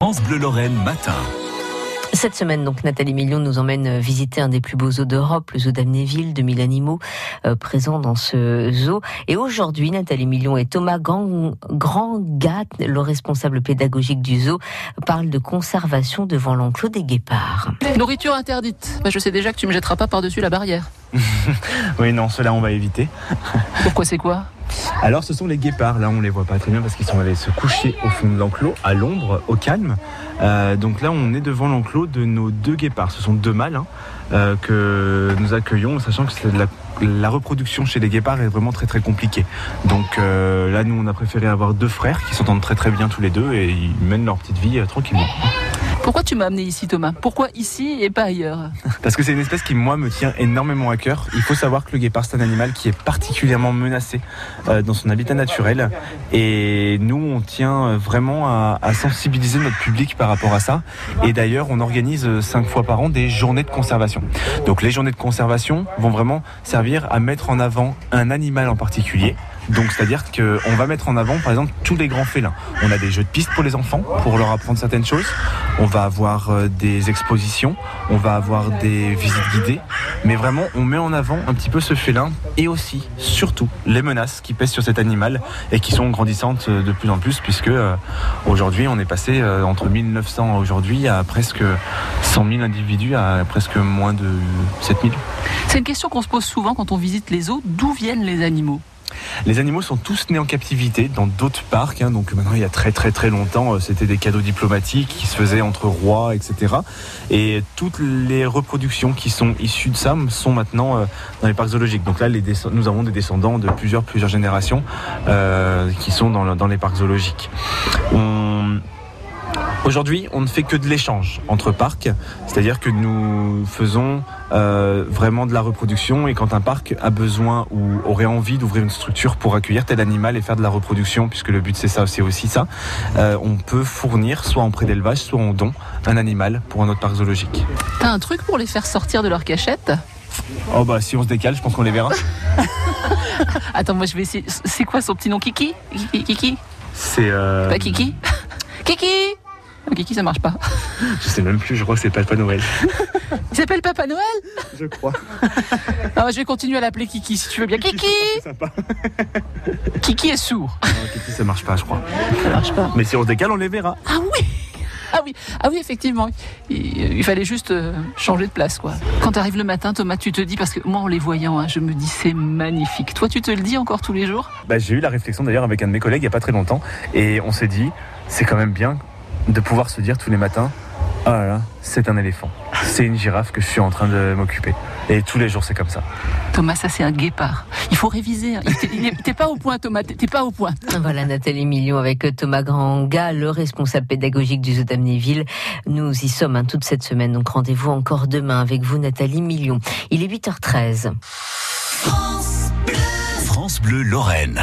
France Bleu Lorraine matin. Cette semaine, donc, Nathalie Million nous emmène visiter un des plus beaux zoos d'Europe, le zoo d'Amnéville, 2000 animaux euh, présents dans ce zoo. Et aujourd'hui, Nathalie Million et Thomas Grand, Grandgat, le responsable pédagogique du zoo, parlent de conservation devant l'enclos des guépards. Nourriture interdite. Bah, je sais déjà que tu me jetteras pas par-dessus la barrière. Oui, non, cela on va éviter. Pourquoi c'est quoi? Alors, ce sont les guépards. Là, on les voit pas très bien parce qu'ils sont allés se coucher au fond de l'enclos, à l'ombre, au calme. Euh, donc là, on est devant l'enclos de nos deux guépards. Ce sont deux mâles hein, euh, que nous accueillons, sachant que la, reproduction chez les guépards est vraiment très très compliquée. Donc euh, là, nous, on a préféré avoir deux frères qui s'entendent très très bien tous les deux et ils mènent leur petite vie tranquillement. Pourquoi tu m'as amené ici, Thomas Pourquoi ici et pas ailleurs Parce que c'est une espèce qui, moi, me tient énormément à cœur. Il faut savoir que le guépard, c'est un animal qui est particulièrement menacé euh, dans son habitat naturel. Et nous, on tient vraiment à, à sensibiliser notre public par rapport à ça. Et d'ailleurs, on organise euh, cinq fois par an des journées de conservation. Donc les journées de conservation vont vraiment servir à mettre en avant un animal en particulier. Donc c'est-à-dire qu'on va mettre en avant par exemple tous les grands félins. On a des jeux de piste pour les enfants pour leur apprendre certaines choses. On va avoir euh, des expositions, on va avoir des visites guidées. Mais vraiment on met en avant un petit peu ce félin et aussi, surtout, les menaces qui pèsent sur cet animal et qui sont grandissantes euh, de plus en plus puisque euh, aujourd'hui on est passé entre 1900 aujourd'hui à presque 100 000 individus à presque moins de 7000. C'est une question qu'on se pose souvent quand on visite les zoos. D'où viennent les animaux? Les animaux sont tous nés en captivité dans d'autres parcs. hein. donc maintenant, il y a très très très longtemps, euh, c'était des cadeaux diplomatiques qui se faisaient entre rois, etc. Et toutes les reproductions qui sont issues de ça sont maintenant euh, dans les parcs zoologiques. Donc là, nous avons des descendants de plusieurs générations euh, qui sont dans, le- dans les parcs zoologiques. Aujourd'hui, on ne fait que de l'échange entre parcs, c'est-à-dire que nous faisons euh, vraiment de la reproduction. Et quand un parc a besoin ou aurait envie d'ouvrir une structure pour accueillir tel animal et faire de la reproduction, puisque le but c'est ça, c'est aussi ça, euh, on peut fournir soit en prêt d'élevage, soit en don un animal pour un autre parc zoologique. T'as un truc pour les faire sortir de leur cachette? Oh bah si on se décale, je pense qu'on les verra. Attends, moi je vais essayer. C'est quoi son petit nom? Kiki? Kiki? Kiki? C'est euh, Pas Kiki? Kiki? Kiki, ça marche pas. je sais même plus, je crois que c'est Papa Noël. Il s'appelle Papa Noël Je crois. Ah, Je vais continuer à l'appeler Kiki si tu veux bien. Kiki C'est sympa. Kiki est sourd. Non, Kiki, ça marche pas, je crois. Ça marche pas. Mais si on se décale, on les verra. Ah oui ah oui, ah oui, effectivement. Il, il fallait juste euh, changer de place, quoi. Quand tu arrives le matin, Thomas, tu te dis, parce que moi, en les voyant, hein, je me dis, c'est magnifique. Toi, tu te le dis encore tous les jours? Bah, j'ai eu la réflexion d'ailleurs avec un de mes collègues il n'y a pas très longtemps et on s'est dit c'est quand même bien de pouvoir se dire tous les matins ah là là c'est un éléphant c'est une girafe que je suis en train de m'occuper et tous les jours c'est comme ça Thomas, ça, c'est un guépard. Il faut réviser. hein. T'es pas au point, Thomas. T'es pas au point. Voilà Nathalie Million avec Thomas Granga, le responsable pédagogique du zoo d'Amnéville. Nous y sommes hein, toute cette semaine, donc rendez-vous encore demain avec vous Nathalie Million. Il est 8h13. France Bleu Lorraine.